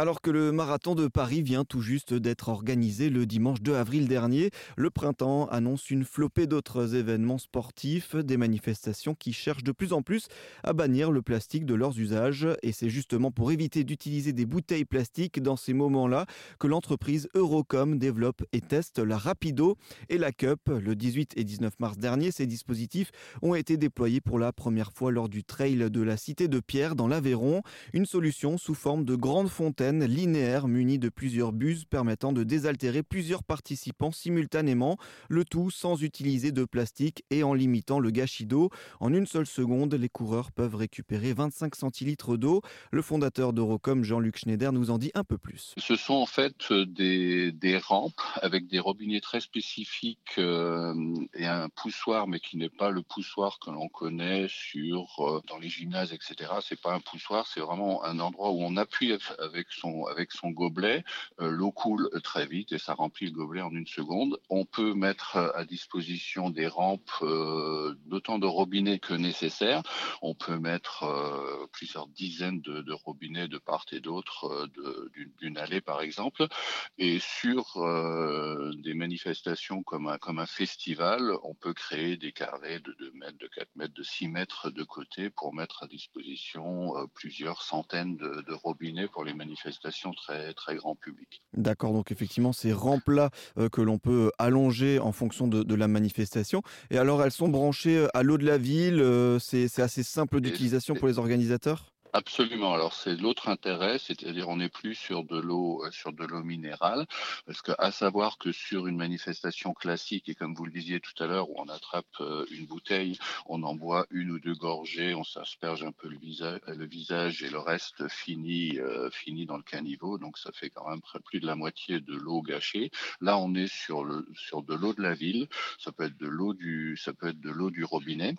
Alors que le marathon de Paris vient tout juste d'être organisé le dimanche 2 avril dernier, le printemps annonce une flopée d'autres événements sportifs, des manifestations qui cherchent de plus en plus à bannir le plastique de leurs usages. Et c'est justement pour éviter d'utiliser des bouteilles plastiques dans ces moments-là que l'entreprise Eurocom développe et teste la Rapido et la Cup. Le 18 et 19 mars dernier, ces dispositifs ont été déployés pour la première fois lors du trail de la Cité de Pierre dans l'Aveyron, une solution sous forme de grande fontaine linéaire munie de plusieurs buses permettant de désaltérer plusieurs participants simultanément, le tout sans utiliser de plastique et en limitant le gâchis d'eau. En une seule seconde, les coureurs peuvent récupérer 25 centilitres d'eau. Le fondateur d'Eurocom, Jean-Luc Schneider, nous en dit un peu plus. Ce sont en fait des, des rampes avec des robinets très spécifiques euh, et un poussoir, mais qui n'est pas le poussoir que l'on connaît sur euh, dans les gymnases, etc. C'est pas un poussoir, c'est vraiment un endroit où on appuie avec avec son gobelet, euh, l'eau coule très vite et ça remplit le gobelet en une seconde. On peut mettre à disposition des rampes euh, d'autant de robinets que nécessaire. On peut mettre euh, plusieurs dizaines de, robinets de part et d'autre d'une allée par exemple. Et sur des manifestations comme un, festival, on peut créer des carrés de 2 mètres, de 4 mètres, de 6 mètres de côté pour mettre à disposition plusieurs centaines de, de robinets pour les manifestations manifestation très, très grand public. D'accord, donc effectivement, ces rampes-là euh, que l'on peut allonger en fonction de, de, la manifestation. Et alors, elles sont branchées euh, à l'eau de la ville, euh, c'est assez simple d'utilisation pour les organisateurs? Absolument. Alors c'est l'autre intérêt, c'est-à-dire on n'est plus sur de l'eau euh, sur de l'eau minérale, parce que à savoir que sur une manifestation classique et comme vous le disiez tout à l'heure où on attrape euh, une bouteille, on en boit une ou deux gorgées, on s'asperge un peu le visage, le visage et le reste finit euh, finit dans le caniveau, donc ça fait quand même plus de la moitié de l'eau gâchée. Là on est sur le sur de l'eau de la ville, ça peut être de l'eau du ça peut être de l'eau du robinet,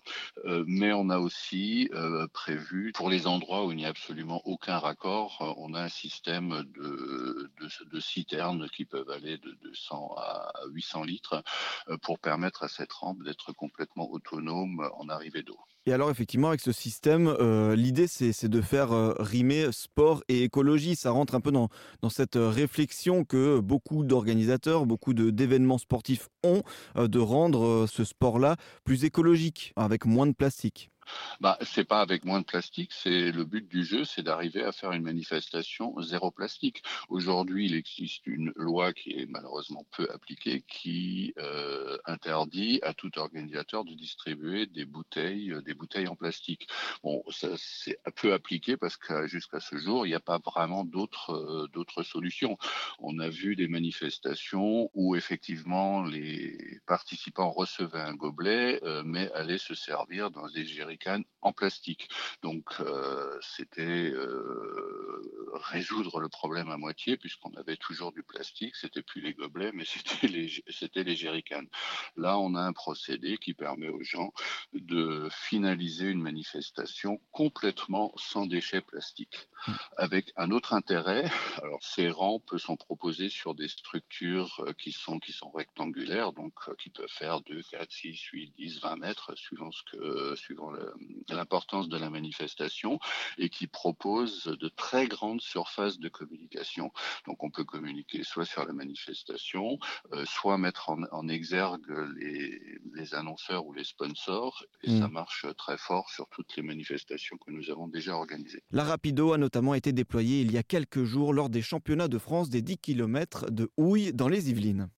euh, mais on a aussi prévu pour les endroits où il n'y a absolument aucun raccord, euh, on a un système de, de, citernes qui peuvent aller de 200 à 800 litres euh, pour permettre à cette rampe d'être complètement autonome en arrivée d'eau. Et alors effectivement avec ce système, euh, l'idée c'est de faire rimer sport et écologie. Ça rentre un peu dans, cette réflexion que beaucoup d'organisateurs, beaucoup d'événements sportifs ont, de rendre ce sport-là plus écologique, avec moins de plastique. Bah, c'est pas avec moins de plastique, c'est le but du jeu, c'est d'arriver à faire une manifestation zéro plastique. Aujourd'hui, il existe une loi qui est malheureusement peu appliquée, qui euh, interdit à tout organisateur de distribuer des bouteilles, des bouteilles en plastique. Bon, ça c'est peu appliqué parce que jusqu'à ce jour, il n'y a pas vraiment d'autres euh, d'autres solutions. On a vu des manifestations où effectivement les participants recevaient un gobelet, euh, mais allaient se servir dans des en plastique. Donc euh, c'était euh, résoudre le problème à moitié puisqu'on avait toujours du plastique, c'était plus les gobelets mais c'était les c'était les. Là, on a un procédé qui permet aux gens de finaliser une manifestation complètement sans déchets plastiques. Avec un autre intérêt, alors ces rampes sont proposées sur des structures euh, qui sont qui sont rectangulaires donc qui peuvent faire 2 4 6 8 10 20 mètres suivant ce que suivant le l'importance de la manifestation et qui propose de très grandes surfaces de communication. Donc on peut communiquer soit sur la manifestation, euh, soit mettre en, en exergue les, les, annonceurs ou les sponsors et mmh. ça marche très fort sur toutes les manifestations que nous avons déjà organisées. La Rapido a notamment été déployée il y a quelques jours lors des championnats de France des 10 km de houille dans les Yvelines.